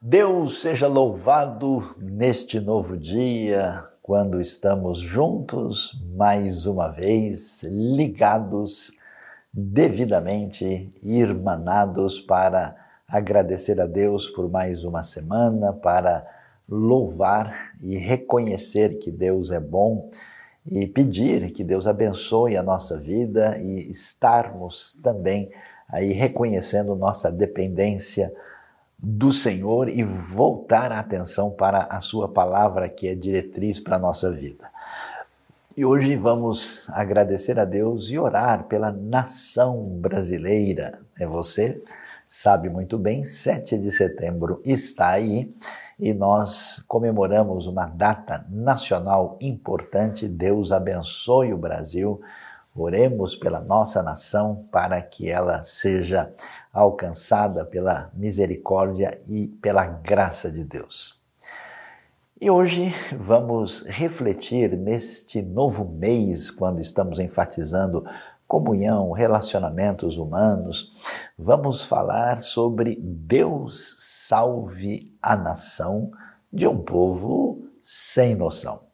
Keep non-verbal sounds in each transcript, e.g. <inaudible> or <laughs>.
Deus seja louvado neste novo dia, quando estamos juntos mais uma vez, ligados devidamente, irmanados para agradecer a Deus por mais uma semana, para louvar e reconhecer que Deus é bom e pedir que Deus abençoe a nossa vida e estarmos também aí reconhecendo nossa dependência do Senhor e voltar a atenção para a sua palavra que é diretriz para a nossa vida. E hoje vamos agradecer a Deus e orar pela nação brasileira. É você sabe muito bem, 7 de setembro está aí e nós comemoramos uma data nacional importante. Deus abençoe o Brasil. Oremos pela nossa nação para que ela seja alcançada pela misericórdia e pela graça de Deus. E hoje vamos refletir neste novo mês, quando estamos enfatizando comunhão, relacionamentos humanos, vamos falar sobre Deus salve a nação de um povo sem noção.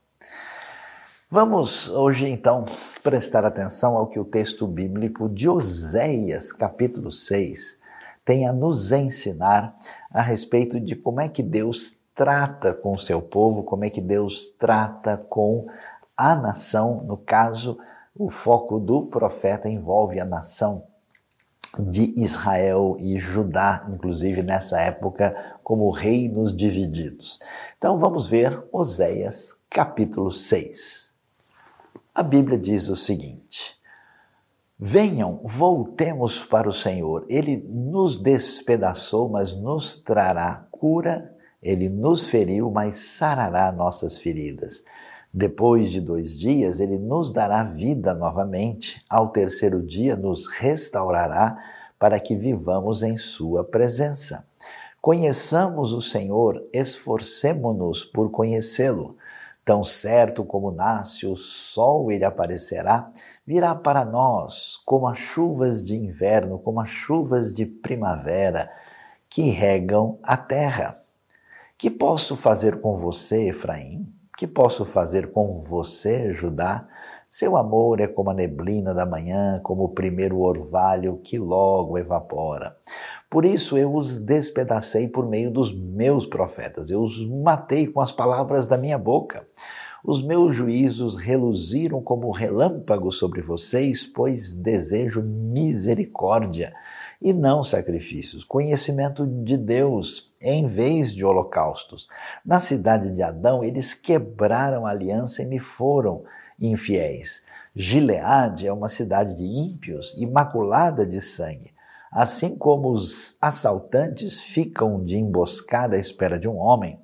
Vamos hoje então prestar atenção ao que o texto bíblico de Oséias, capítulo 6, tem a nos ensinar a respeito de como é que Deus trata com o seu povo, como é que Deus trata com a nação, no caso, o foco do profeta envolve a nação de Israel e Judá, inclusive nessa época, como reinos divididos. Então vamos ver Oséias capítulo 6. A Bíblia diz o seguinte: Venham, voltemos para o Senhor. Ele nos despedaçou, mas nos trará cura. Ele nos feriu, mas sarará nossas feridas. Depois de dois dias, ele nos dará vida novamente. Ao terceiro dia, nos restaurará para que vivamos em Sua presença. Conheçamos o Senhor, esforcemo-nos por conhecê-lo. Tão certo como nasce o sol, ele aparecerá, virá para nós como as chuvas de inverno, como as chuvas de primavera que regam a terra. Que posso fazer com você, Efraim? Que posso fazer com você, Judá? Seu amor é como a neblina da manhã, como o primeiro orvalho que logo evapora. Por isso eu os despedacei por meio dos meus profetas, eu os matei com as palavras da minha boca. Os meus juízos reluziram como relâmpagos sobre vocês, pois desejo misericórdia e não sacrifícios, conhecimento de Deus em vez de holocaustos. Na cidade de Adão, eles quebraram a aliança e me foram infiéis. Gileade é uma cidade de ímpios, imaculada de sangue. Assim como os assaltantes ficam de emboscada à espera de um homem,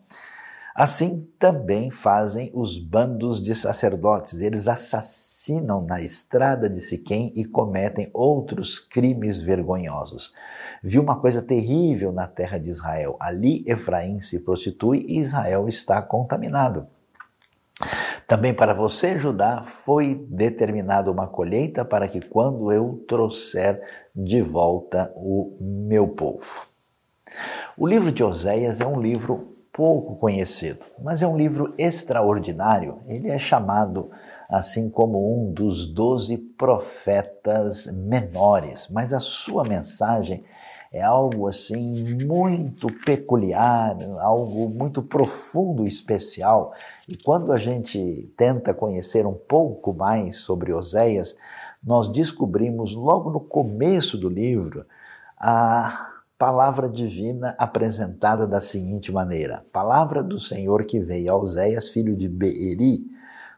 assim também fazem os bandos de sacerdotes. Eles assassinam na estrada de Siquém e cometem outros crimes vergonhosos. Viu uma coisa terrível na terra de Israel. Ali Efraim se prostitui e Israel está contaminado. Também para você, Judá, foi determinada uma colheita para que quando eu trouxer de volta o meu povo. O livro de Oséias é um livro pouco conhecido, mas é um livro extraordinário. Ele é chamado assim como um dos doze profetas menores, mas a sua mensagem é algo assim muito peculiar, algo muito profundo e especial. E quando a gente tenta conhecer um pouco mais sobre Oséias, nós descobrimos logo no começo do livro a palavra divina apresentada da seguinte maneira: Palavra do Senhor que veio a Oséias, filho de Beeri,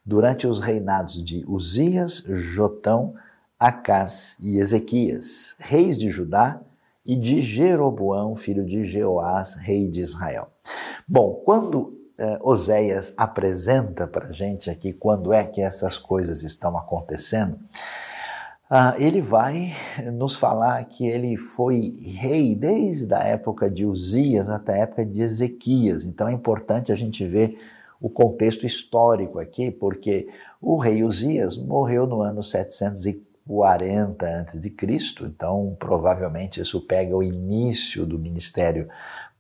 durante os reinados de Uzias, Jotão, Acás e Ezequias, reis de Judá, e de Jeroboão, filho de Jeoás, rei de Israel. Bom, quando eh, Oséias apresenta para a gente aqui quando é que essas coisas estão acontecendo, ah, ele vai nos falar que ele foi rei desde a época de Uzias até a época de Ezequias. Então é importante a gente ver o contexto histórico aqui, porque o rei Uzias morreu no ano 740 40 a.C., então provavelmente isso pega o início do ministério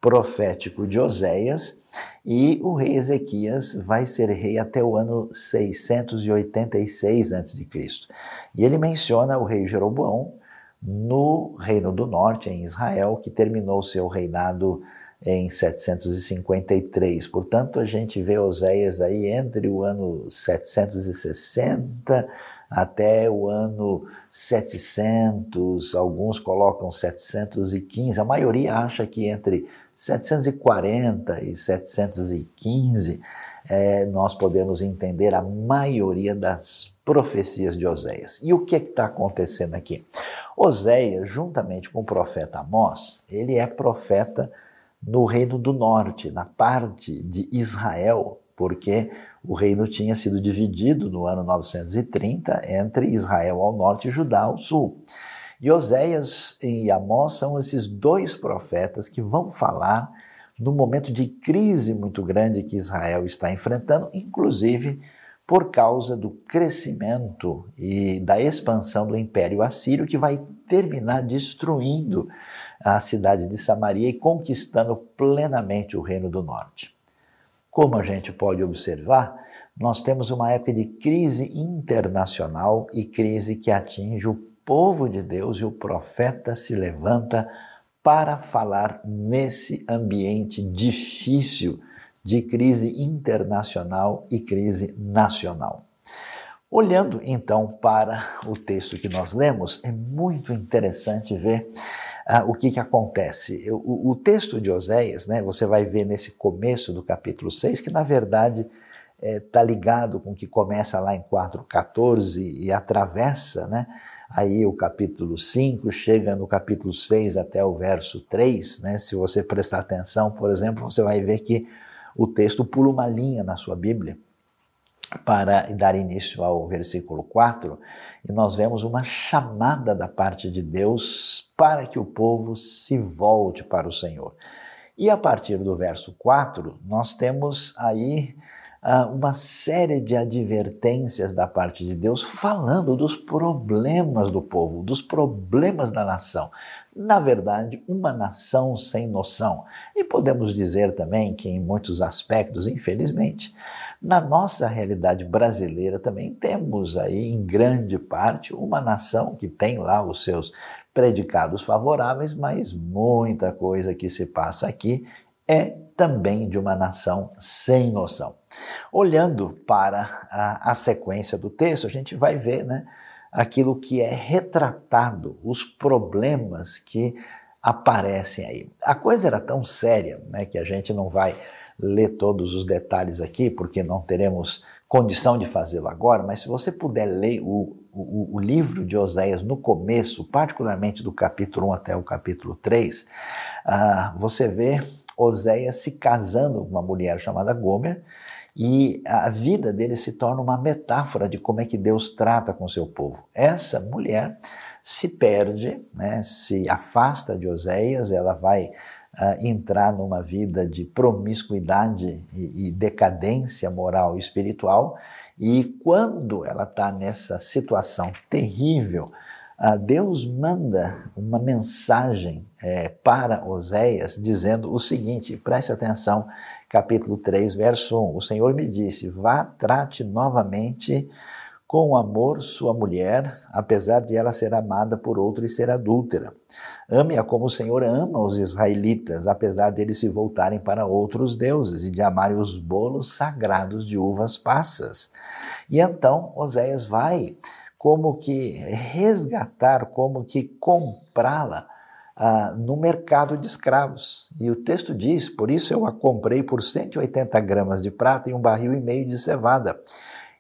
profético de Oséias, e o rei Ezequias vai ser rei até o ano 686 a.C. E ele menciona o rei Jeroboão no Reino do Norte, em Israel, que terminou seu reinado em 753. Portanto, a gente vê Oséias aí entre o ano 760 até o ano 700, alguns colocam 715, a maioria acha que entre 740 e 715 é, nós podemos entender a maioria das profecias de Oséias. E o que é está acontecendo aqui? Oséias, juntamente com o profeta Amós, ele é profeta no reino do norte, na parte de Israel, porque o reino tinha sido dividido no ano 930 entre Israel ao norte e Judá ao sul. E Oséias e Amós são esses dois profetas que vão falar no momento de crise muito grande que Israel está enfrentando, inclusive por causa do crescimento e da expansão do Império Assírio, que vai terminar destruindo a cidade de Samaria e conquistando plenamente o Reino do Norte. Como a gente pode observar, nós temos uma época de crise internacional e crise que atinge o povo de Deus e o profeta se levanta para falar nesse ambiente difícil de crise internacional e crise nacional. Olhando então para o texto que nós lemos, é muito interessante ver ah, o que, que acontece. O, o, texto de Oséias, né, você vai ver nesse começo do capítulo 6, que na verdade está é, ligado com o que começa lá em 4,14 e atravessa né, aí o capítulo 5, chega no capítulo 6 até o verso 3. Né, se você prestar atenção, por exemplo, você vai ver que o texto pula uma linha na sua Bíblia para dar início ao versículo 4, e nós vemos uma chamada da parte de Deus para que o povo se volte para o Senhor. E a partir do verso 4, nós temos aí uh, uma série de advertências da parte de Deus falando dos problemas do povo, dos problemas da nação. Na verdade, uma nação sem noção. E podemos dizer também que, em muitos aspectos, infelizmente, na nossa realidade brasileira também temos aí, em grande parte, uma nação que tem lá os seus predicados favoráveis, mas muita coisa que se passa aqui é também de uma nação sem noção. Olhando para a, a sequência do texto, a gente vai ver né, aquilo que é retratado, os problemas que aparecem aí. A coisa era tão séria né, que a gente não vai ler todos os detalhes aqui, porque não teremos condição de fazê-lo agora, mas se você puder ler o, o, o, livro de Oséias no começo, particularmente do capítulo 1 até o capítulo 3, uh, ah, você vê Oséias se casando com uma mulher chamada Gomer, e a vida dele se torna uma metáfora de como é que Deus trata com seu povo. Essa mulher se perde, né, se afasta de Oséias, ela vai uh, entrar numa vida de promiscuidade e, e decadência moral e espiritual, e quando ela está nessa situação terrível, uh, Deus manda uma mensagem é, para Oséias dizendo o seguinte: preste atenção, capítulo 3, verso 1. O Senhor me disse: vá, trate novamente com amor sua mulher, apesar de ela ser amada por outro e ser adúltera. Ame-a como o Senhor ama os israelitas, apesar de eles se voltarem para outros deuses e de amarem os bolos sagrados de uvas passas. E então Oséias vai como que resgatar, como que comprá-la ah, no mercado de escravos. E o texto diz: Por isso eu a comprei por 180 gramas de prata e um barril e meio de cevada.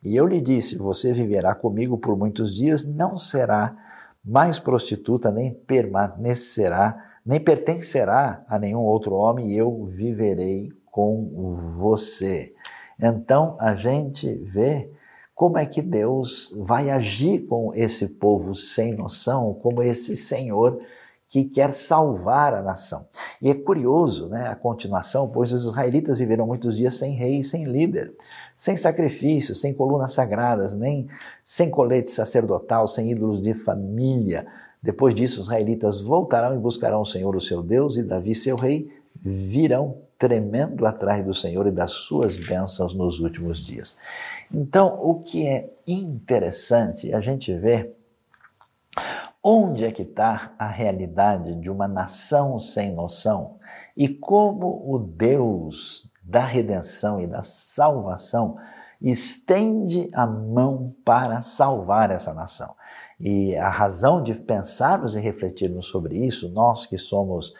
E eu lhe disse: Você viverá comigo por muitos dias, não será mais prostituta, nem permanecerá, nem pertencerá a nenhum outro homem, e eu viverei com você. Então a gente vê como é que Deus vai agir com esse povo sem noção, como esse Senhor que quer salvar a nação. E é curioso né, a continuação, pois os israelitas viveram muitos dias sem rei, sem líder, sem sacrifício, sem colunas sagradas, nem sem colete sacerdotal, sem ídolos de família. Depois disso, os israelitas voltarão e buscarão o Senhor, o seu Deus, e Davi, seu rei, virão tremendo atrás do Senhor e das suas bênçãos nos últimos dias. Então, o que é interessante a gente ver Onde é que está a realidade de uma nação sem noção e como o Deus da redenção e da salvação estende a mão para salvar essa nação? E a razão de pensarmos e refletirmos sobre isso, nós que somos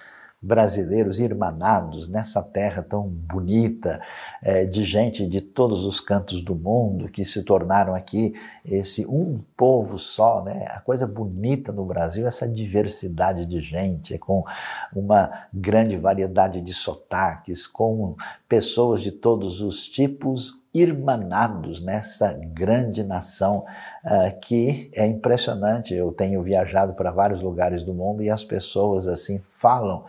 brasileiros irmanados nessa terra tão bonita, é, de gente de todos os cantos do mundo que se tornaram aqui esse um povo só, né? A coisa bonita no Brasil é essa diversidade de gente, com uma grande variedade de sotaques, com pessoas de todos os tipos irmanados nessa grande nação uh, que é impressionante. Eu tenho viajado para vários lugares do mundo e as pessoas assim falam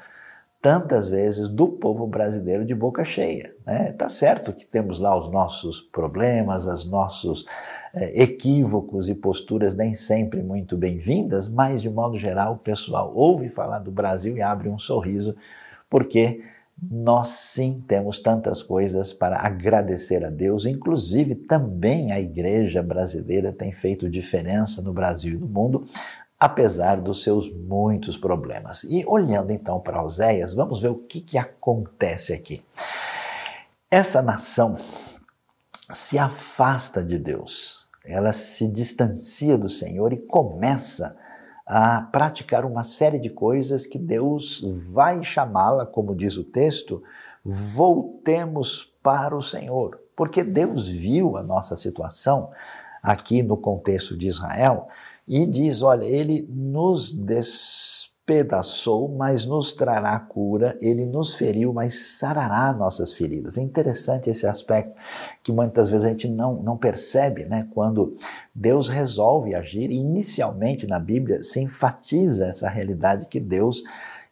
tantas vezes do povo brasileiro de boca cheia. Né? Tá certo que temos lá os nossos problemas, os nossos é, equívocos e posturas nem sempre muito bem-vindas, mas de modo geral o pessoal ouve falar do Brasil e abre um sorriso, porque nós sim temos tantas coisas para agradecer a Deus, inclusive também a igreja brasileira tem feito diferença no Brasil e no mundo, apesar dos seus muitos problemas. E olhando então para Oséias, vamos ver o que, que acontece aqui. Essa nação se afasta de Deus, ela se distancia do Senhor e começa a praticar uma série de coisas que Deus vai chamá-la, como diz o texto, voltemos para o Senhor. Porque Deus viu a nossa situação aqui no contexto de Israel e diz: olha, ele nos despedaçou, mas nos trará cura, ele nos feriu, mas sarará nossas feridas. É interessante esse aspecto que muitas vezes a gente não, não percebe, né? Quando Deus resolve agir, inicialmente na Bíblia se enfatiza essa realidade que Deus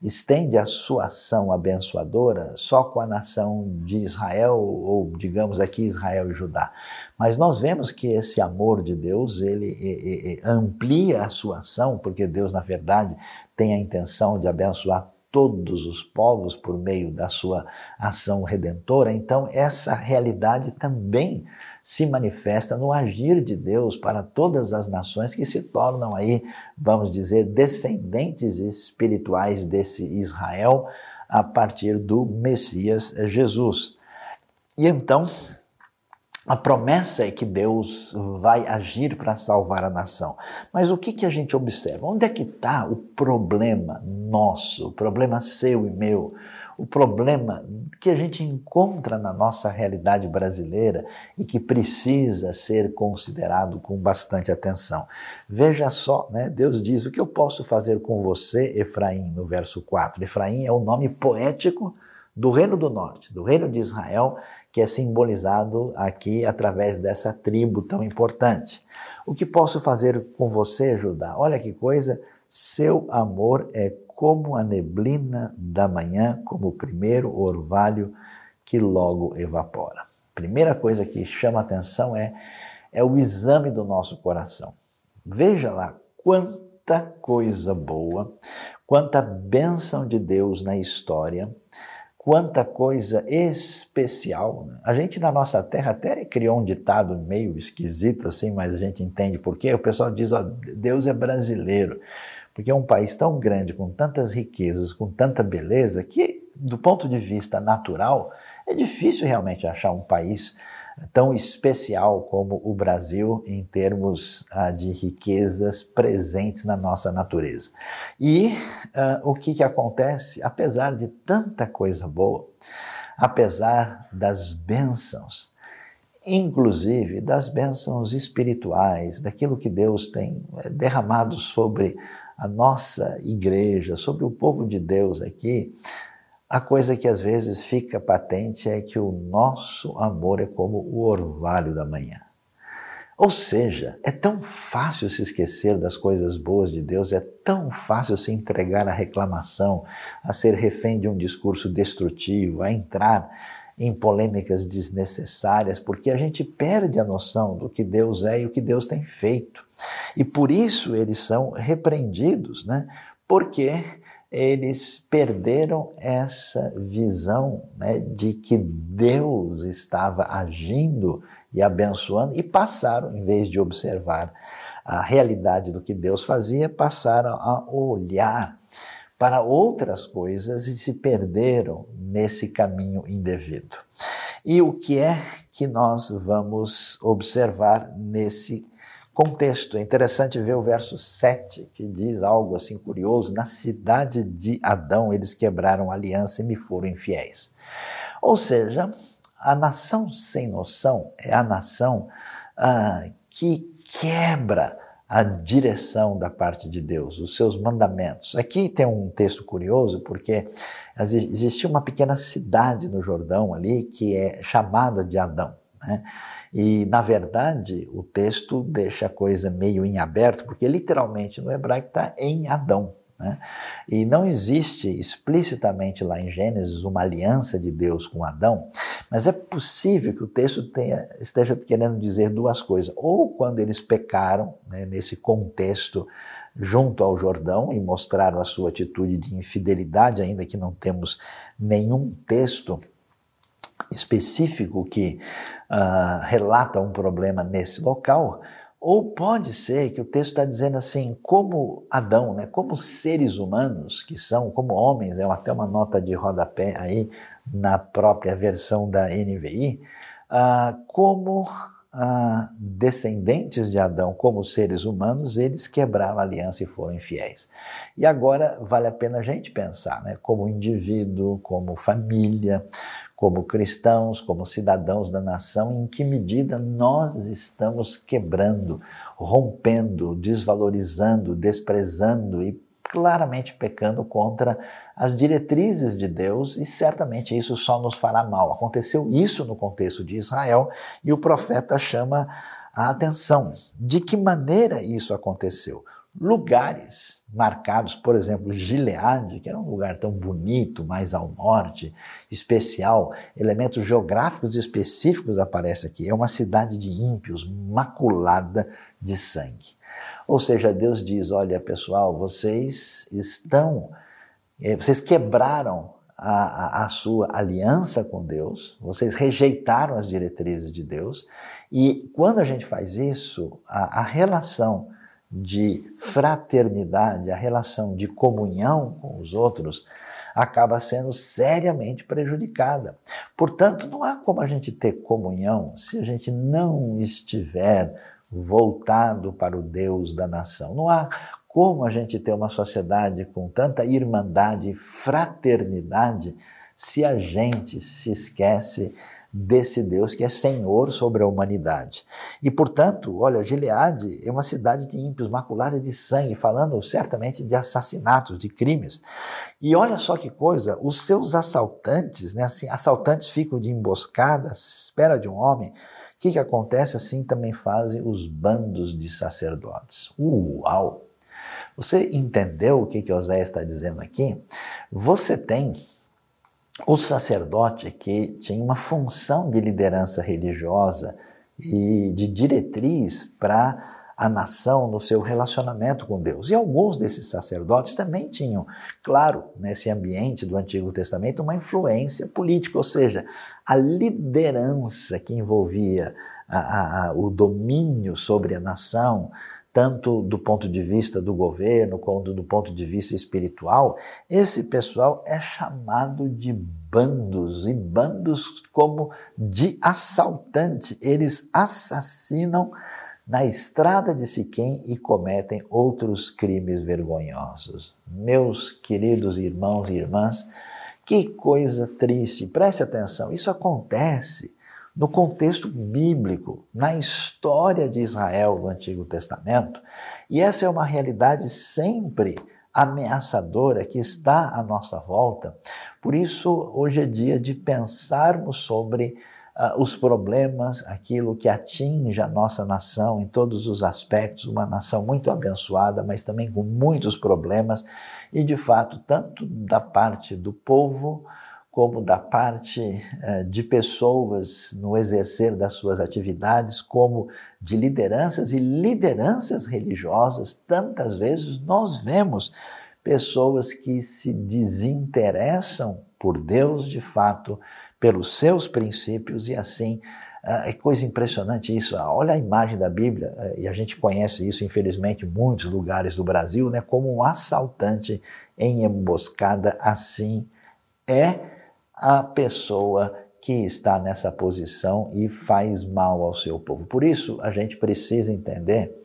estende a sua ação abençoadora só com a nação de Israel, ou digamos aqui Israel e Judá. Mas nós vemos que esse amor de Deus, ele, amplia a sua ação, porque Deus, na verdade, tem a intenção de abençoar todos os povos por meio da sua ação redentora. Então, essa realidade também se manifesta no agir de Deus para todas as nações que se tornam aí, vamos dizer, descendentes espirituais desse Israel a partir do Messias Jesus. E então, a promessa é que Deus vai agir para salvar a nação. Mas o que, que a gente observa? Onde é que está o problema nosso, o problema seu e meu? O problema que a gente encontra na nossa realidade brasileira e que precisa ser considerado com bastante atenção. Veja só, né? Deus diz: O que eu posso fazer com você, Efraim, no verso 4? Efraim é o nome poético do Reino do Norte, do Reino de Israel, que é simbolizado aqui através dessa tribo tão importante. O que posso fazer com você, Judá? Olha que coisa, seu amor é como a neblina da manhã, como o primeiro orvalho que logo evapora. Primeira coisa que chama atenção é, é o exame do nosso coração. Veja lá quanta coisa boa, quanta bênção de Deus na história, quanta coisa especial. Né? A gente na nossa terra até criou um ditado meio esquisito assim, mas a gente entende por quê. O pessoal diz, ó, Deus é brasileiro. Porque é um país tão grande, com tantas riquezas, com tanta beleza, que, do ponto de vista natural, é difícil realmente achar um país tão especial como o Brasil em termos ah, de riquezas presentes na nossa natureza. E ah, o que, que acontece? Apesar de tanta coisa boa, apesar das bênçãos, inclusive das bênçãos espirituais, daquilo que Deus tem eh, derramado sobre a nossa igreja, sobre o povo de Deus aqui, a coisa que às vezes fica patente é que o nosso amor é como o orvalho da manhã. Ou seja, é tão fácil se esquecer das coisas boas de Deus, é tão fácil se entregar à reclamação, a ser refém de um discurso destrutivo, a entrar em polêmicas desnecessárias, porque a gente perde a noção do que Deus é e o que Deus tem feito. E por isso eles são repreendidos, né? Porque eles perderam essa visão né, de que Deus estava agindo e abençoando e passaram, em vez de observar a realidade do que Deus fazia, passaram a olhar para outras coisas e se perderam nesse caminho indevido. E o que é que nós vamos observar nesse contexto? É interessante ver o verso 7, que diz algo assim curioso: Na cidade de Adão eles quebraram a aliança e me foram infiéis. Ou seja, a nação sem noção é a nação ah, que quebra a direção da parte de Deus, os seus mandamentos. Aqui tem um texto curioso, porque existia uma pequena cidade no Jordão ali que é chamada de Adão. Né? E, na verdade, o texto deixa a coisa meio em aberto, porque literalmente no hebraico está em Adão. Né? E não existe explicitamente lá em Gênesis uma aliança de Deus com Adão, mas é possível que o texto tenha, esteja querendo dizer duas coisas. Ou quando eles pecaram, né, nesse contexto, junto ao Jordão e mostraram a sua atitude de infidelidade, ainda que não temos nenhum texto específico que uh, relata um problema nesse local, ou pode ser que o texto está dizendo assim, como Adão, né, como seres humanos que são, como homens, é até uma nota de rodapé aí na própria versão da NVI, ah, como ah, descendentes de Adão, como seres humanos, eles quebraram a aliança e foram infiéis. E agora vale a pena a gente pensar, né, como indivíduo, como família, como cristãos, como cidadãos da nação, em que medida nós estamos quebrando, rompendo, desvalorizando, desprezando e claramente pecando contra as diretrizes de Deus e certamente isso só nos fará mal. Aconteceu isso no contexto de Israel e o profeta chama a atenção. De que maneira isso aconteceu? lugares marcados, por exemplo, Gilead, que era um lugar tão bonito, mais ao norte, especial, elementos geográficos específicos aparecem aqui. É uma cidade de ímpios, maculada de sangue. Ou seja, Deus diz: olha, pessoal, vocês estão, eh, vocês quebraram a, a, a sua aliança com Deus, vocês rejeitaram as diretrizes de Deus, e quando a gente faz isso, a, a relação de fraternidade, a relação de comunhão com os outros, acaba sendo seriamente prejudicada. Portanto, não há como a gente ter comunhão se a gente não estiver voltado para o Deus da nação. Não há como a gente ter uma sociedade com tanta irmandade e fraternidade se a gente se esquece desse Deus que é Senhor sobre a humanidade. E, portanto, olha, Gileade é uma cidade de ímpios, maculada de sangue, falando certamente de assassinatos, de crimes. E olha só que coisa, os seus assaltantes, né, assim, assaltantes ficam de emboscada, espera de um homem. Que, que acontece? Assim também fazem os bandos de sacerdotes. Uau! Você entendeu o que, que Oséias está dizendo aqui? Você tem o sacerdote que tinha uma função de liderança religiosa e de diretriz para a nação no seu relacionamento com Deus. E alguns desses sacerdotes também tinham, claro, nesse ambiente do Antigo Testamento, uma influência política, ou seja, a liderança que envolvia a, a, o domínio sobre a nação, tanto do ponto de vista do governo quanto do ponto de vista espiritual, esse pessoal é chamado de bandos e bandos como de assaltante. Eles assassinam na estrada de Siquém e cometem outros crimes vergonhosos. Meus queridos irmãos e irmãs, que coisa triste. Preste atenção, isso acontece no contexto bíblico, na história de Israel do Antigo Testamento, e essa é uma realidade sempre ameaçadora que está à nossa volta. Por isso, hoje é dia de pensarmos sobre uh, os problemas, aquilo que atinge a nossa nação em todos os aspectos, uma nação muito abençoada, mas também com muitos problemas, e de fato, tanto da parte do povo, como da parte uh, de pessoas no exercer das suas atividades, como de lideranças e lideranças religiosas, tantas vezes nós vemos pessoas que se desinteressam por Deus de fato, pelos seus princípios e assim. Uh, é coisa impressionante isso. Uh, olha a imagem da Bíblia, uh, e a gente conhece isso, infelizmente, em muitos lugares do Brasil, né, como um assaltante em emboscada. Assim é a pessoa que está nessa posição e faz mal ao seu povo. Por isso, a gente precisa entender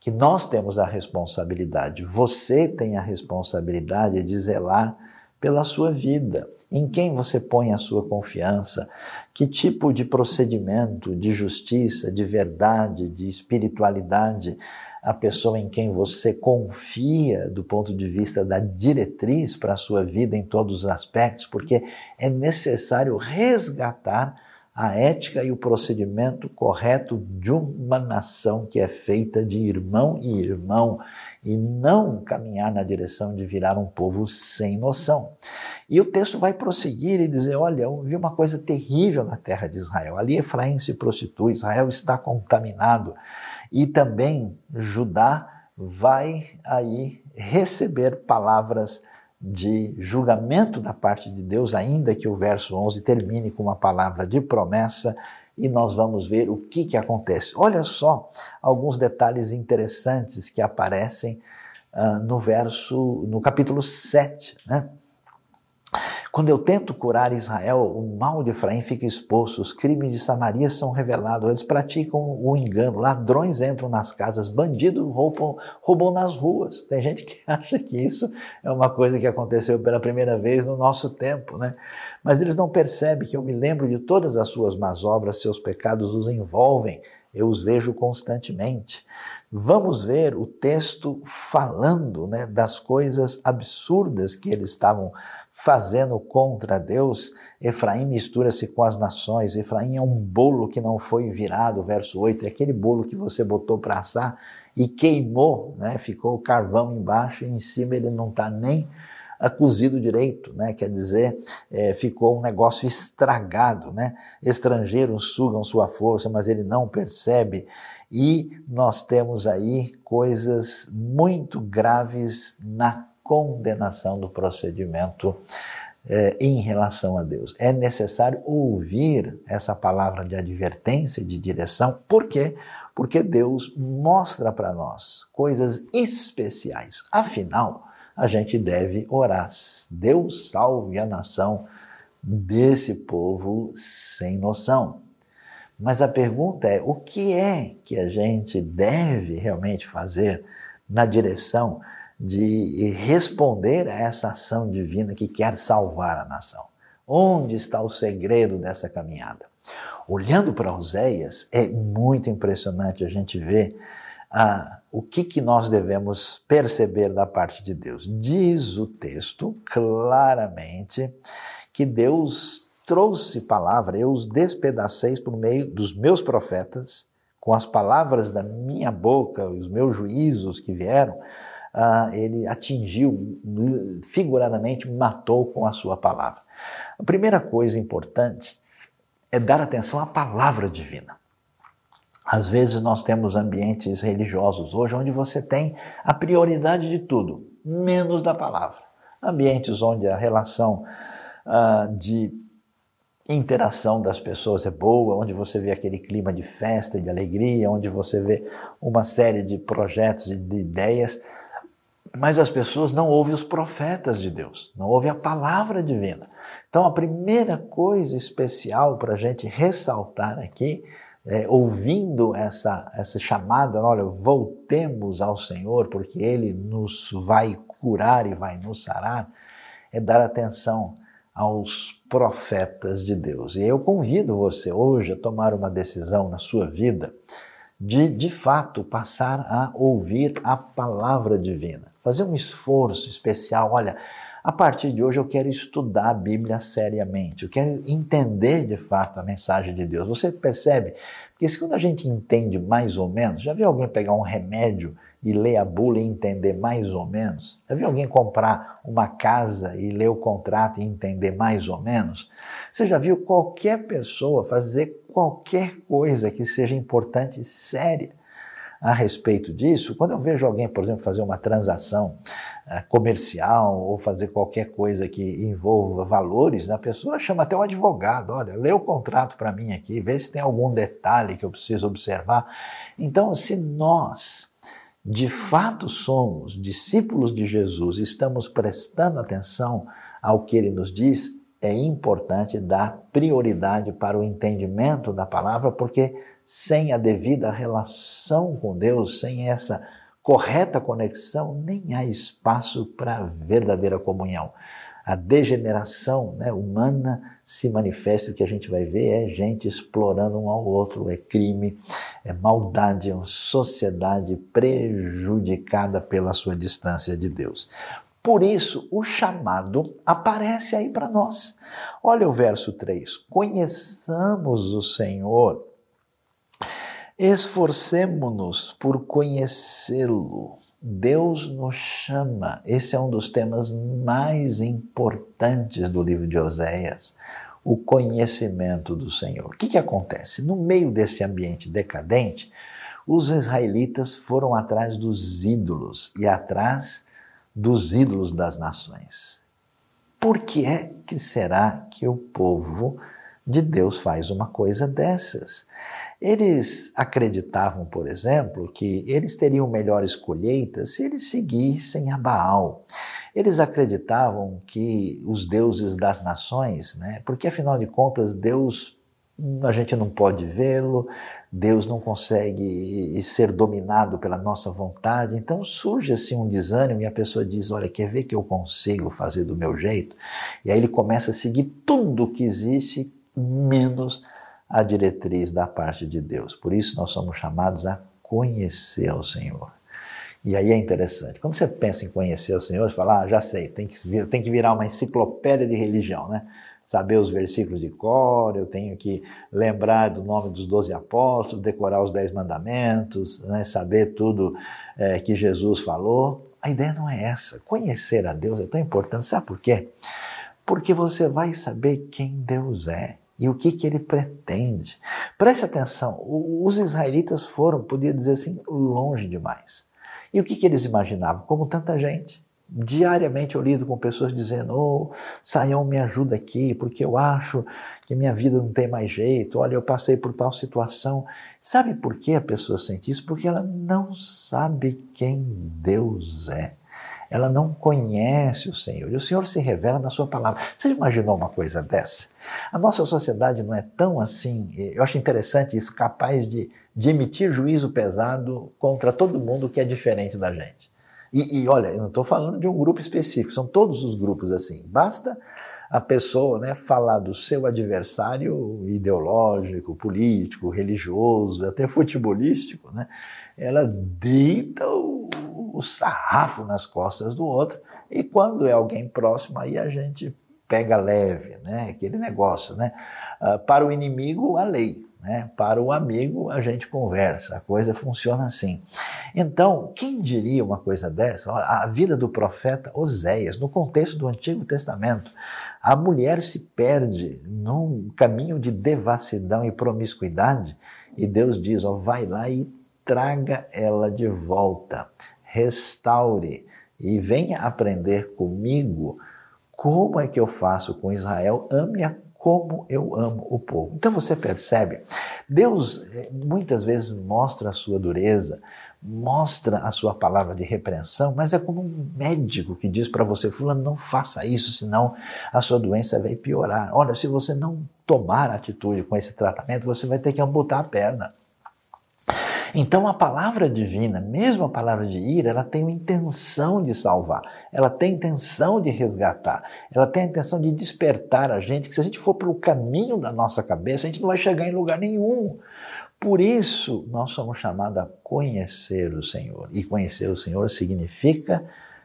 que nós temos a responsabilidade, você tem a responsabilidade de zelar pela sua vida. Em quem você põe a sua confiança? Que tipo de procedimento de justiça, de verdade, de espiritualidade a pessoa em quem você confia do ponto de vista da diretriz para a sua vida em todos os aspectos, porque é necessário resgatar a ética e o procedimento correto de uma nação que é feita de irmão e irmão e não caminhar na direção de virar um povo sem noção. E o texto vai prosseguir e dizer: Olha, eu vi uma coisa terrível na terra de Israel. Ali Efraim se prostitui, Israel está contaminado. E também Judá vai aí receber palavras de julgamento da parte de Deus, ainda que o verso 11 termine com uma palavra de promessa, e nós vamos ver o que, que acontece. Olha só alguns detalhes interessantes que aparecem uh, no verso, no capítulo 7, né? Quando eu tento curar Israel, o mal de Efraim fica exposto, os crimes de Samaria são revelados, eles praticam o engano, ladrões entram nas casas, bandidos roubam, roubam nas ruas. Tem gente que <laughs> acha que isso é uma coisa que aconteceu pela primeira vez no nosso tempo, né? Mas eles não percebem que eu me lembro de todas as suas más obras, seus pecados os envolvem, eu os vejo constantemente vamos ver o texto falando né, das coisas absurdas que eles estavam fazendo contra Deus. Efraim mistura-se com as nações, Efraim é um bolo que não foi virado, verso 8, é aquele bolo que você botou para assar e queimou, né, ficou o carvão embaixo e em cima ele não está nem cozido direito, né? quer dizer, é, ficou um negócio estragado. Né? Estrangeiros sugam sua força, mas ele não percebe. E nós temos aí coisas muito graves na condenação do procedimento é, em relação a Deus. É necessário ouvir essa palavra de advertência, de direção, por quê? Porque Deus mostra para nós coisas especiais. Afinal, a gente deve orar. Deus salve a nação desse povo sem noção. Mas a pergunta é: o que é que a gente deve realmente fazer na direção de responder a essa ação divina que quer salvar a nação? Onde está o segredo dessa caminhada? Olhando para Oséias, é muito impressionante a gente ver ah, o que, que nós devemos perceber da parte de Deus. Diz o texto claramente que Deus trouxe palavra, eu os despedacei por meio dos meus profetas, com as palavras da minha boca, os meus juízos que vieram, uh, ele atingiu, figuradamente, matou com a sua palavra. A primeira coisa importante é dar atenção à palavra divina. Às vezes nós temos ambientes religiosos hoje onde você tem a prioridade de tudo, menos da palavra. Ambientes onde a relação uh, de interação das pessoas é boa, onde você vê aquele clima de festa e de alegria, onde você vê uma série de projetos e de ideias, mas as pessoas não ouvem os profetas de Deus, não ouvem a palavra divina. Então, a primeira coisa especial para a gente ressaltar aqui, é, ouvindo essa, essa chamada, olha, voltemos ao Senhor, porque Ele nos vai curar e vai nos sarar, é dar atenção aos profetas de Deus. E eu convido você hoje a tomar uma decisão na sua vida de, de fato, passar a ouvir a palavra divina. Fazer um esforço especial. Olha, A partir de hoje eu quero estudar a Bíblia seriamente, eu quero entender de fato a mensagem de Deus. Você percebe? Porque se quando a gente entende mais ou menos, já viu alguém pegar um remédio e ler a bula e entender mais ou menos? Já viu alguém comprar uma casa e ler o contrato e entender mais ou menos? Você já viu qualquer pessoa fazer qualquer coisa que seja importante e séria? a respeito disso, quando eu vejo alguém, por exemplo, fazer uma transação uh, comercial ou fazer qualquer coisa que envolva valores, a pessoa chama até um advogado, olha, lê o contrato para mim aqui, vê se tem algum detalhe que eu preciso observar. Então, se nós de fato somos discípulos de Jesus, estamos prestando atenção ao que ele nos diz, é importante dar prioridade para o entendimento da palavra, porque sem a devida relação com Deus, sem essa correta conexão, nem há espaço para verdadeira comunhão. A degeneração né, humana se manifesta, o que a gente vai ver é gente explorando um ao outro, é crime, é maldade, é uma sociedade prejudicada pela sua distância de Deus. Por isso, o chamado aparece aí para nós. Olha o verso 3: Conheçamos o Senhor Esforcemo-nos por conhecê-lo. Deus nos chama. Esse é um dos temas mais importantes do livro de Oséias. O conhecimento do Senhor. O que, que acontece? No meio desse ambiente decadente, os israelitas foram atrás dos ídolos e atrás dos ídolos das nações. Por que é que será que o povo de Deus faz uma coisa dessas? Eles acreditavam, por exemplo, que eles teriam melhores colheitas se eles seguissem a Baal. Eles acreditavam que os deuses das nações, né, porque afinal de contas Deus a gente não pode vê-lo, Deus não consegue ser dominado pela nossa vontade, então surge assim um desânimo e a pessoa diz: Olha, quer ver que eu consigo fazer do meu jeito? E aí ele começa a seguir tudo que existe, menos a diretriz da parte de Deus. Por isso nós somos chamados a conhecer o Senhor. E aí é interessante. Quando você pensa em conhecer o Senhor, você fala, ah, já sei, tem que, tem que virar uma enciclopédia de religião, né? Saber os versículos de cor, eu tenho que lembrar do nome dos doze apóstolos, decorar os dez mandamentos, né? saber tudo é, que Jesus falou. A ideia não é essa. Conhecer a Deus é tão importante. Sabe por quê? Porque você vai saber quem Deus é e o que, que ele pretende. Preste atenção, os israelitas foram, podia dizer assim, longe demais. E o que, que eles imaginavam? Como tanta gente. Diariamente eu lido com pessoas dizendo: oh, Saião, me ajuda aqui, porque eu acho que minha vida não tem mais jeito. Olha, eu passei por tal situação. Sabe por que a pessoa sente isso? Porque ela não sabe quem Deus é ela não conhece o Senhor. E o Senhor se revela na sua palavra. Você imaginou uma coisa dessa? A nossa sociedade não é tão assim, eu acho interessante isso, capaz de, de emitir juízo pesado contra todo mundo que é diferente da gente. E, e olha, eu não estou falando de um grupo específico, são todos os grupos assim. Basta a pessoa né, falar do seu adversário ideológico, político, religioso, até futebolístico, né, ela deita o, o sarrafo nas costas do outro, e quando é alguém próximo, aí a gente pega leve, né? aquele negócio. Né? Uh, para o inimigo, a lei. Né? Para o amigo, a gente conversa. A coisa funciona assim. Então, quem diria uma coisa dessa? A vida do profeta Oséias, no contexto do Antigo Testamento, a mulher se perde num caminho de devassidão e promiscuidade, e Deus diz: ó, vai lá e traga ela de volta restaure e venha aprender comigo como é que eu faço com Israel, ame-a como eu amo o povo. Então você percebe, Deus eh, muitas vezes mostra a sua dureza, mostra a sua palavra de repreensão, mas é como um médico que diz para você, fulano, não faça isso, senão a sua doença vai piorar. Olha, se você não tomar atitude com esse tratamento, você vai ter que amputar a perna. Então a palavra divina, mesmo a palavra de ira, ela tem a intenção de salvar, ela tem a intenção de resgatar, ela tem a intenção de despertar a gente, que se a gente for pelo caminho da nossa cabeça, a gente não vai chegar em lugar nenhum. Por isso, nós somos chamados a conhecer o Senhor. E conhecer o Senhor significa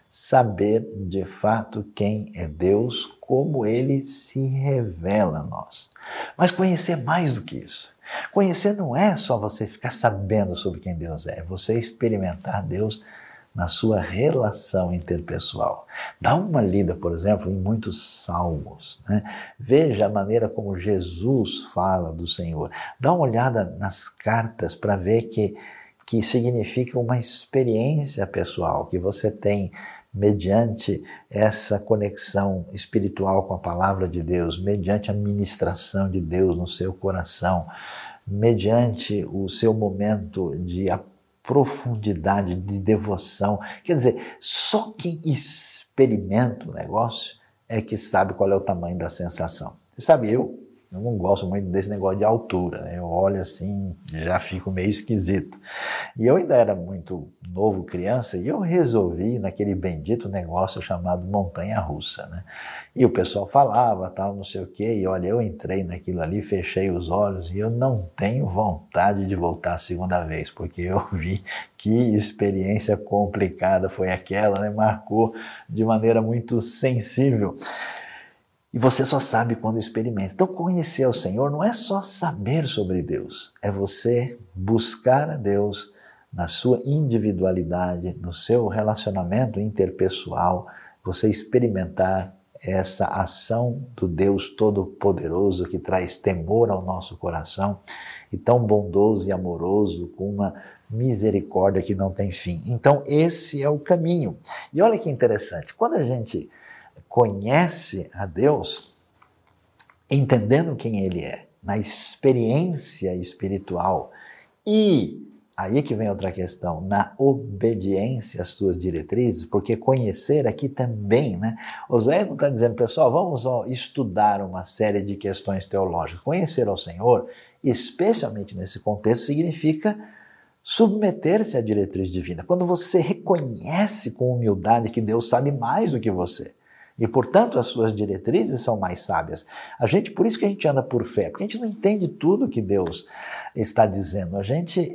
saber de fato quem é Deus, como ele se revela a nós. Mas conhecer mais do que isso. Conhecer não é só você ficar sabendo sobre quem Deus é, é você experimentar Deus na sua relação interpessoal. Dá uma lida, por exemplo, em muitos salmos. Né? Veja a maneira como Jesus fala do Senhor. Dá uma olhada nas cartas para ver que, que significa uma experiência pessoal que você tem mediante essa conexão espiritual com a palavra de Deus, mediante a ministração de Deus no seu coração, mediante o seu momento de profundidade de devoção. Quer dizer, só quem experimenta o negócio é que sabe qual é o tamanho da sensação. Sabe, eu eu não gosto muito desse negócio de altura, né? eu olho assim, já fico meio esquisito. E eu ainda era muito novo, criança, e eu resolvi naquele bendito negócio chamado montanha russa, né? E o pessoal falava, tal, não sei o quê, e olha, eu entrei naquilo ali, fechei os olhos, e eu não tenho vontade de voltar a segunda vez, porque eu <laughs> vi que experiência complicada foi aquela, né? Marcou de maneira muito sensível. E você só sabe quando experimenta. Então, conhecer o Senhor não é só saber sobre Deus, é você buscar a Deus na sua individualidade, no seu relacionamento interpessoal, você experimentar essa ação do Deus Todo-Poderoso que traz temor ao nosso coração e tão bondoso e amoroso, com uma misericórdia que não tem fim. Então, esse é o caminho. E olha que interessante, quando a gente conhece a Deus, entendendo quem Ele é, na experiência espiritual e aí que vem outra questão, na obediência às suas diretrizes, porque conhecer aqui também, né? Oséias não está dizendo, pessoal, vamos estudar uma série de questões teológicas. Conhecer ao Senhor, especialmente nesse contexto, significa submeter-se à diretriz divina. Quando você reconhece com humildade que Deus sabe mais do que você, e, portanto, as suas diretrizes são mais sábias. A gente, por isso que a gente anda por fé, porque a gente não entende tudo que Deus está dizendo. A gente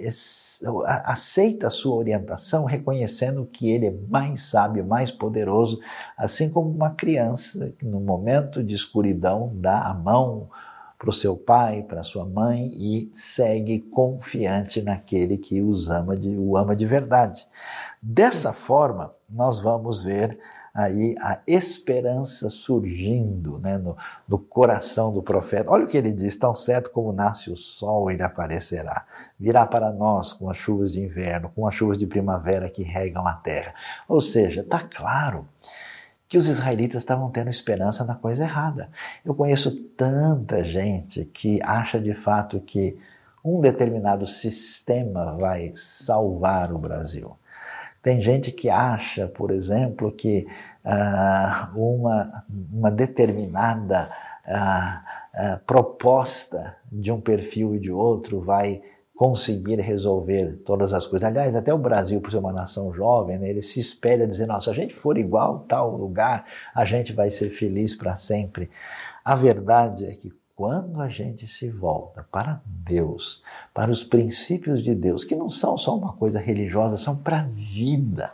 aceita a sua orientação reconhecendo que ele é mais sábio, mais poderoso, assim como uma criança que no momento de escuridão dá a mão para o seu pai, para sua mãe e segue confiante naquele que os ama de, o ama de verdade. Dessa forma, nós vamos ver aí a esperança surgindo né, no, no coração do profeta. Olha o que ele diz: tão certo como nasce o sol, ele aparecerá. Virá para nós com as chuvas de inverno, com as chuvas de primavera que regam a terra. Ou seja, está claro que os israelitas estavam tendo esperança na coisa errada. Eu conheço tanta gente que acha de fato que um determinado sistema vai salvar o Brasil. Tem gente que acha, por exemplo, que ah, uma, uma determinada ah, ah, proposta de um perfil e de outro vai conseguir resolver todas as coisas. Aliás, até o Brasil, por ser uma nação jovem, né, ele se espelha dizendo: nossa, se a gente for igual tal lugar, a gente vai ser feliz para sempre. A verdade é que quando a gente se volta para Deus, para os princípios de Deus, que não são só uma coisa religiosa, são para a vida,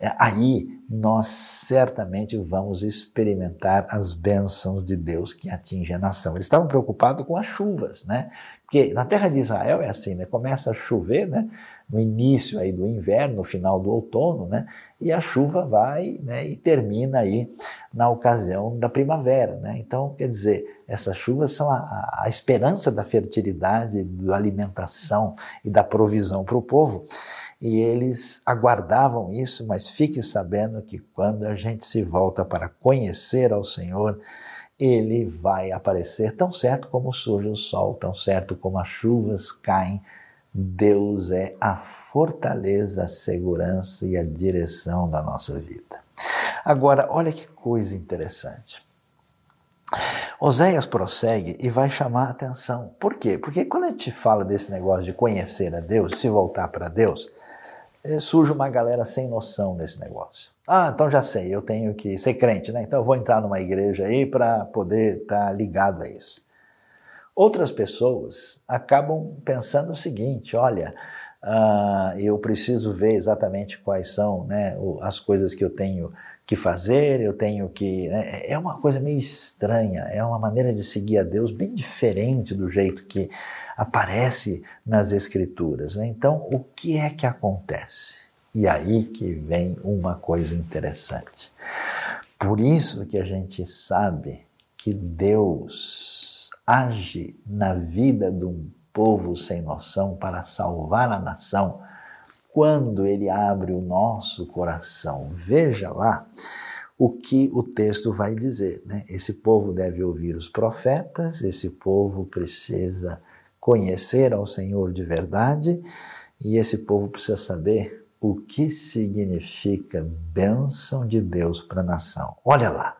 é, aí nós certamente vamos experimentar as bênçãos de Deus que atingem a nação. Eles estavam preocupados com as chuvas, né? Porque na terra de Israel é assim, né? Começa a chover, né? No início aí do inverno, no final do outono, né? E a chuva vai, né? E termina aí na ocasião da primavera, né? Então, quer dizer, essas chuvas são a, a esperança da fertilidade, da alimentação e da provisão para o povo. E eles aguardavam isso, mas fique sabendo que quando a gente se volta para conhecer ao Senhor, ele vai aparecer tão certo como surge o sol, tão certo como as chuvas caem. Deus é a fortaleza, a segurança e a direção da nossa vida. Agora, olha que coisa interessante. Oséias prossegue e vai chamar a atenção. Por quê? Porque quando a gente fala desse negócio de conhecer a Deus, se voltar para Deus, eh, surge uma galera sem noção desse negócio. Ah, então já sei, eu tenho que ser crente, né? Então eu vou entrar numa igreja aí para poder estar tá ligado a isso. Outras pessoas acabam pensando o seguinte: olha, uh, eu preciso ver exatamente quais são né, as coisas que eu tenho que fazer, eu tenho que. Né, é uma coisa meio estranha, é uma maneira de seguir a Deus bem diferente do jeito que aparece nas Escrituras. Né? Então, o que é que acontece? E aí que vem uma coisa interessante. Por isso que a gente sabe que Deus age na vida de um povo sem noção para salvar a nação quando ele abre o nosso coração. Veja lá o que o texto vai dizer. Né? Esse povo deve ouvir os profetas, esse povo precisa conhecer ao Senhor de verdade e esse povo precisa saber o que significa bênção de Deus para a nação. Olha lá,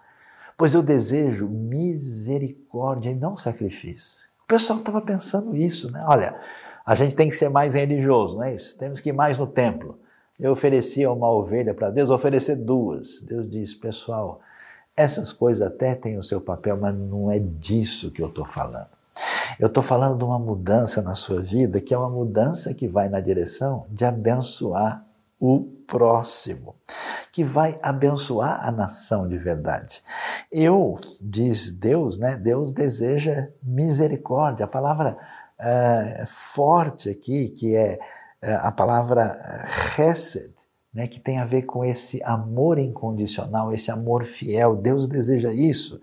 pois eu desejo misericórdia e não sacrifício. O pessoal estava pensando isso, né? Olha, a gente tem que ser mais religioso, não é isso? Temos que ir mais no templo. Eu oferecia uma ovelha para Deus, oferecer duas. Deus diz, pessoal, essas coisas até têm o seu papel, mas não é disso que eu estou falando. Eu estou falando de uma mudança na sua vida, que é uma mudança que vai na direção de abençoar o próximo, que vai abençoar a nação de verdade. Eu, diz Deus, né? Deus deseja misericórdia. A palavra uh, forte aqui, que é uh, a palavra chesed, né, que tem a ver com esse amor incondicional, esse amor fiel. Deus deseja isso.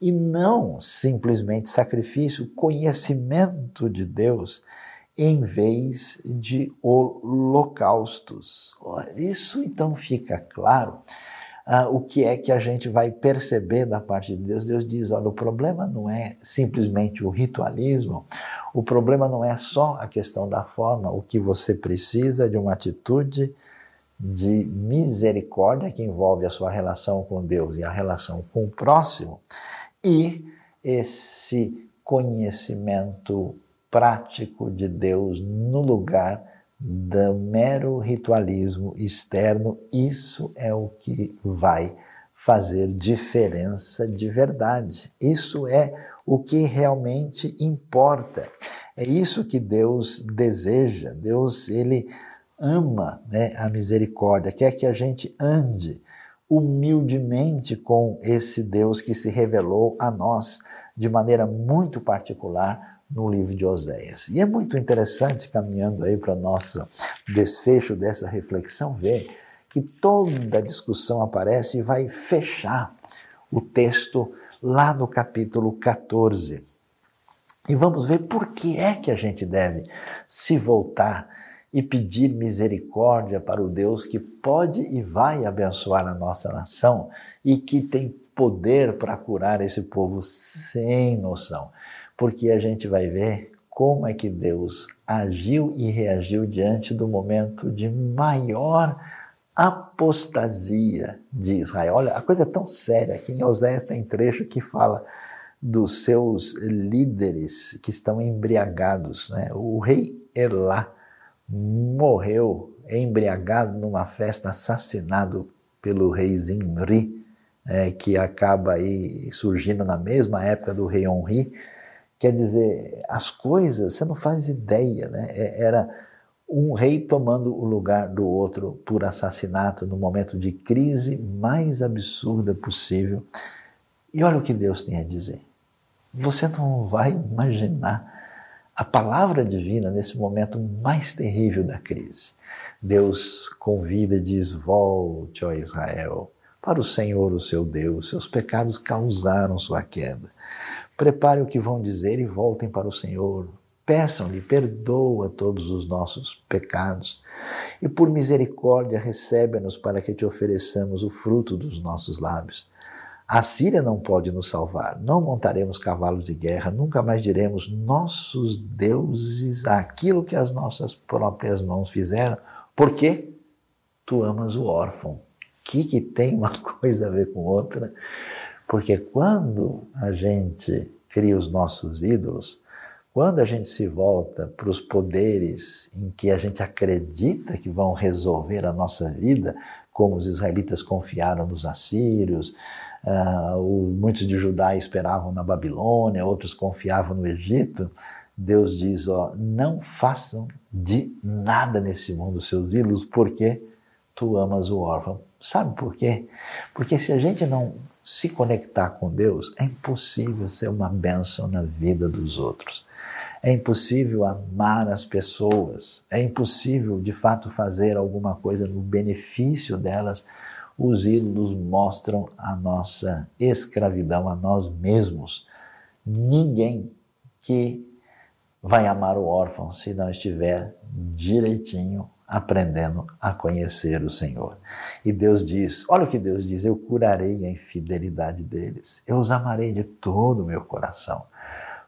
E não simplesmente sacrifício, conhecimento de Deus em vez de holocaustos. Isso então fica claro ah, o que é que a gente vai perceber da parte de Deus. Deus diz: olha, o problema não é simplesmente o ritualismo, o problema não é só a questão da forma, o que você precisa de uma atitude de misericórdia que envolve a sua relação com Deus e a relação com o próximo, e esse conhecimento prático de Deus no lugar do mero ritualismo externo, isso é o que vai fazer diferença de verdade. Isso é o que realmente importa. É isso que Deus deseja. Deus, ele ama né, a misericórdia, quer que a gente ande humildemente com esse Deus que se revelou a nós de maneira muito particular no livro de Oséias. E é muito interessante, caminhando aí para o nosso desfecho dessa reflexão, ver que toda a discussão aparece e vai fechar o texto lá no capítulo 14. E vamos ver por que é que a gente deve se voltar e pedir misericórdia para o Deus que pode e vai abençoar a nossa nação e que tem poder para curar esse povo sem noção porque a gente vai ver como é que Deus agiu e reagiu diante do momento de maior apostasia de Israel. Olha, a coisa é tão séria que em Oséias tem trecho que fala dos seus líderes que estão embriagados. Né? O rei Elá morreu embriagado numa festa, assassinado pelo rei Zimri, é, que acaba aí surgindo na mesma época do rei Onri. Quer dizer, as coisas, você não faz ideia, né? É, era um rei tomando o lugar do outro por assassinato no momento de crise mais absurda possível. E olha o que Deus tem a dizer. Você não vai imaginar a palavra divina nesse momento mais terrível da crise. Deus convida e diz: Volte, ó Israel, para o Senhor, o seu Deus. Seus pecados causaram sua queda. Prepare o que vão dizer e voltem para o Senhor. Peçam-lhe, perdoa todos os nossos pecados e, por misericórdia, recebe-nos para que te ofereçamos o fruto dos nossos lábios. A Síria não pode nos salvar, não montaremos cavalos de guerra, nunca mais diremos nossos deuses aquilo que as nossas próprias mãos fizeram, porque tu amas o órfão. Que que tem uma <laughs> coisa a ver com outra? Porque quando a gente cria os nossos ídolos, quando a gente se volta para os poderes em que a gente acredita que vão resolver a nossa vida, como os israelitas confiaram nos assírios, uh, muitos de Judá esperavam na Babilônia, outros confiavam no Egito, Deus diz, ó, não façam de nada nesse mundo seus ídolos, porque tu amas o órfão. Sabe por quê? Porque se a gente não se conectar com Deus, é impossível ser uma bênção na vida dos outros. É impossível amar as pessoas, é impossível de fato fazer alguma coisa no benefício delas. Os ídolos mostram a nossa escravidão a nós mesmos. Ninguém que vai amar o órfão se não estiver direitinho aprendendo a conhecer o Senhor. E Deus diz: olha o que Deus diz: eu curarei a infidelidade deles, eu os amarei de todo o meu coração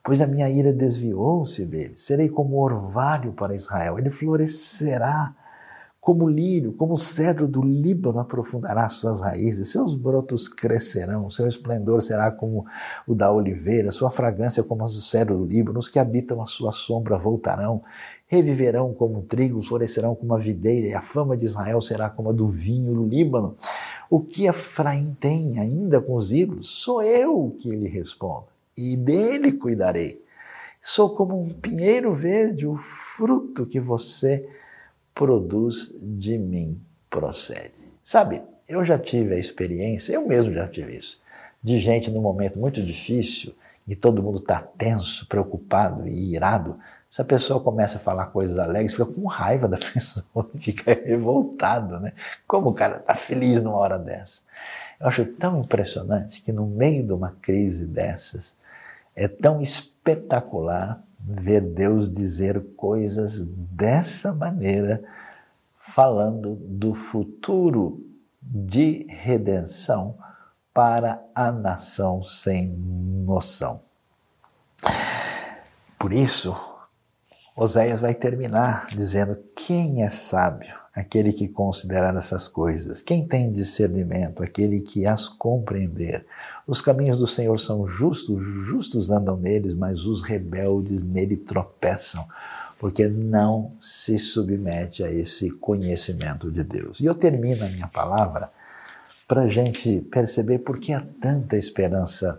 pois a minha ira desviou-se dele. Serei como orvalho para Israel, ele florescerá como lírio, como o cedro do Líbano aprofundará suas raízes, seus brotos crescerão, seu esplendor será como o da oliveira, sua fragrância como do cedro do Líbano, os que habitam a sua sombra voltarão, reviverão como trigo, florescerão como a videira, e a fama de Israel será como a do vinho do Líbano. O que Efraim tem ainda com os ídolos? Sou eu que lhe respondo e dele cuidarei. Sou como um pinheiro verde, o fruto que você produz de mim procede. Sabe, eu já tive a experiência, eu mesmo já tive isso, de gente num momento muito difícil e todo mundo está tenso, preocupado e irado. Se a pessoa começa a falar coisas alegres, fica com raiva da <laughs> pessoa, fica revoltado, né? Como o cara está feliz numa hora dessa? Eu acho tão impressionante que no meio de uma crise dessas, é tão espetacular ver Deus dizer coisas dessa maneira, falando do futuro de redenção para a nação sem noção. Por isso, Oséias vai terminar dizendo: Quem é sábio? Aquele que considerar essas coisas. Quem tem discernimento? Aquele que as compreender. Os caminhos do Senhor são justos, justos andam neles, mas os rebeldes nele tropeçam, porque não se submete a esse conhecimento de Deus. E eu termino a minha palavra para a gente perceber por que há tanta esperança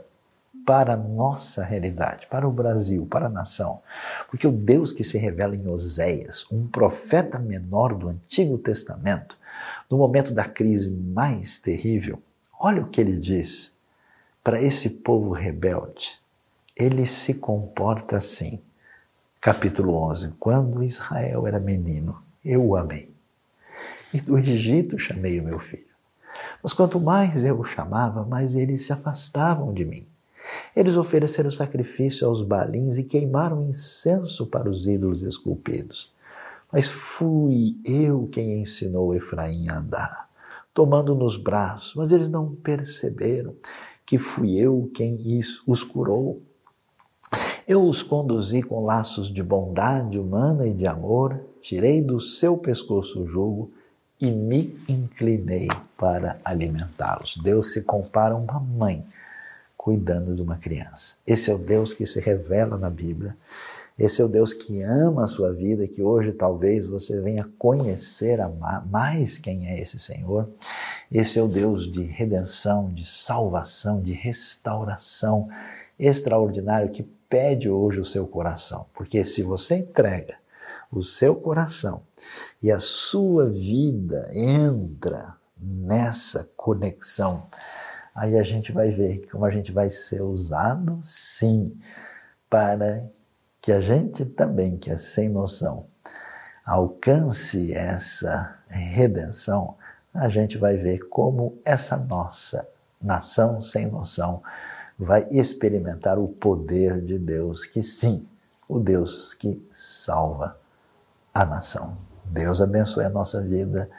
para a nossa realidade, para o Brasil, para a nação. Porque o Deus que se revela em Oséias, um profeta menor do Antigo Testamento, no momento da crise mais terrível, olha o que ele diz para esse povo rebelde. Ele se comporta assim. Capítulo 11: Quando Israel era menino, eu o amei. E do Egito chamei o meu filho. Mas quanto mais eu o chamava, mais eles se afastavam de mim. Eles ofereceram sacrifício aos balins e queimaram incenso para os ídolos esculpidos. Mas fui eu quem ensinou Efraim a andar, tomando nos braços, mas eles não perceberam que fui eu quem os curou. Eu os conduzi com laços de bondade humana e de amor, tirei do seu pescoço o jugo e me inclinei para alimentá-los. Deus se compara a uma mãe cuidando de uma criança. Esse é o Deus que se revela na Bíblia. Esse é o Deus que ama a sua vida, que hoje talvez você venha conhecer mais quem é esse Senhor. Esse é o Deus de redenção, de salvação, de restauração extraordinário que pede hoje o seu coração. Porque se você entrega o seu coração e a sua vida entra nessa conexão, aí a gente vai ver como a gente vai ser usado, sim, para que a gente também, que é sem noção, alcance essa redenção, a gente vai ver como essa nossa nação sem noção vai experimentar o poder de Deus, que sim, o Deus que salva a nação. Deus abençoe a nossa vida,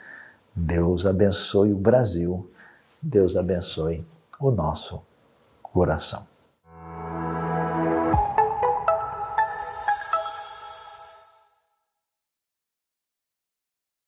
Deus abençoe o Brasil Deus abençoe o nosso coração.